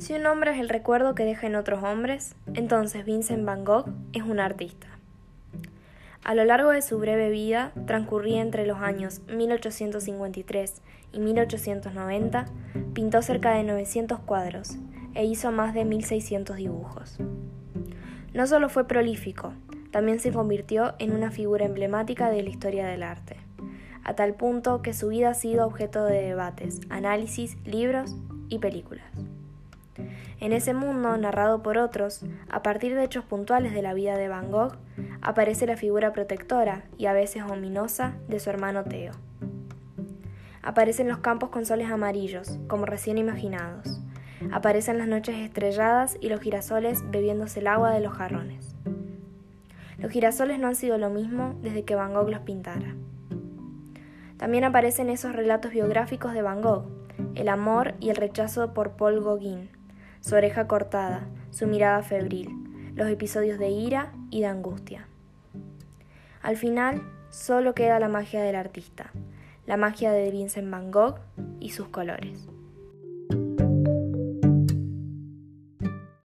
Si un hombre es el recuerdo que deja en otros hombres, entonces Vincent Van Gogh es un artista. A lo largo de su breve vida, transcurría entre los años 1853 y 1890, pintó cerca de 900 cuadros e hizo más de 1600 dibujos. No solo fue prolífico, también se convirtió en una figura emblemática de la historia del arte, a tal punto que su vida ha sido objeto de debates, análisis, libros y películas. En ese mundo, narrado por otros, a partir de hechos puntuales de la vida de Van Gogh, aparece la figura protectora y a veces ominosa de su hermano Theo. Aparecen los campos con soles amarillos, como recién imaginados. Aparecen las noches estrelladas y los girasoles bebiéndose el agua de los jarrones. Los girasoles no han sido lo mismo desde que Van Gogh los pintara. También aparecen esos relatos biográficos de Van Gogh, el amor y el rechazo por Paul Gauguin, su oreja cortada, su mirada febril, los episodios de ira y de angustia. Al final, solo queda la magia del artista, la magia de Vincent Van Gogh y sus colores.